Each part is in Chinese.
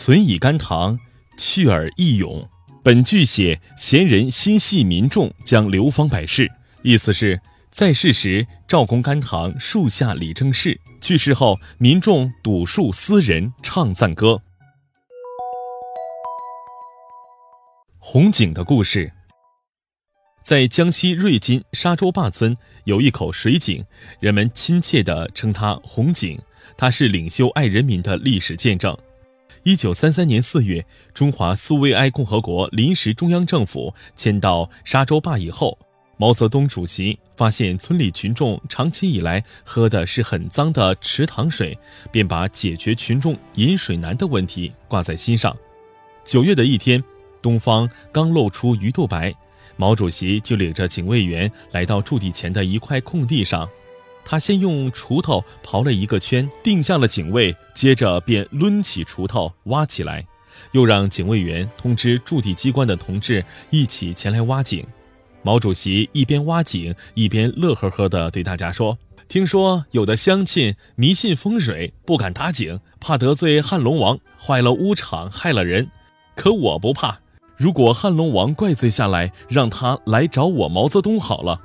存以甘棠，去而益勇。本句写贤人心系民众，将流芳百世。意思是，在世时赵公甘棠树下理政事，去世后民众笃树思人，唱赞歌。红井的故事，在江西瑞金沙洲坝村有一口水井，人们亲切地称它“红井”。它是领袖爱人民的历史见证。一九三三年四月，中华苏维埃共和国临时中央政府迁到沙洲坝以后，毛泽东主席发现村里群众长期以来喝的是很脏的池塘水，便把解决群众饮水难的问题挂在心上。九月的一天。东方刚露出鱼肚白，毛主席就领着警卫员来到驻地前的一块空地上，他先用锄头刨了一个圈，定下了警卫，接着便抡起锄头挖起来，又让警卫员通知驻地机关的同志一起前来挖井。毛主席一边挖井，一边乐呵呵地对大家说：“听说有的乡亲迷信风水，不敢打井，怕得罪汉龙王，坏了屋场，害了人。可我不怕。”如果汉龙王怪罪下来，让他来找我毛泽东好了。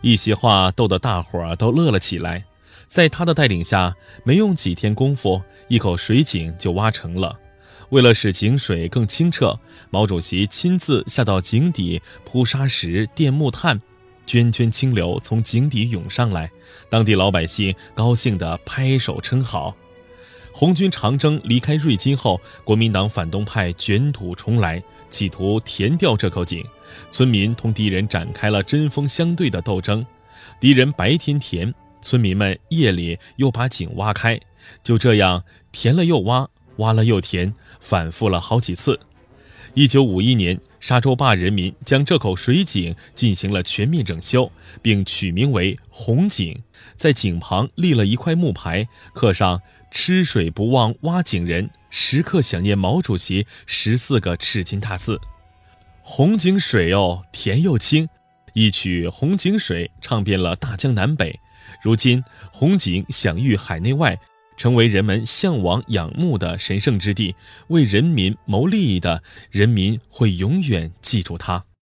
一席话逗得大伙儿都乐了起来。在他的带领下，没用几天功夫，一口水井就挖成了。为了使井水更清澈，毛主席亲自下到井底铺沙石、垫木炭，涓涓清流从井底涌上来，当地老百姓高兴地拍手称好。红军长征离开瑞金后，国民党反动派卷土重来。企图填掉这口井，村民同敌人展开了针锋相对的斗争。敌人白天填，村民们夜里又把井挖开，就这样填了又挖，挖了又填，反复了好几次。一九五一年，沙洲坝人民将这口水井进行了全面整修，并取名为红井，在井旁立了一块木牌，刻上“吃水不忘挖井人”。时刻想念毛主席十四个赤金大字，红井水哦，甜又清，一曲《红井水》唱遍了大江南北。如今，红井享誉海内外，成为人们向往仰慕的神圣之地。为人民谋利益的人民会永远记住他。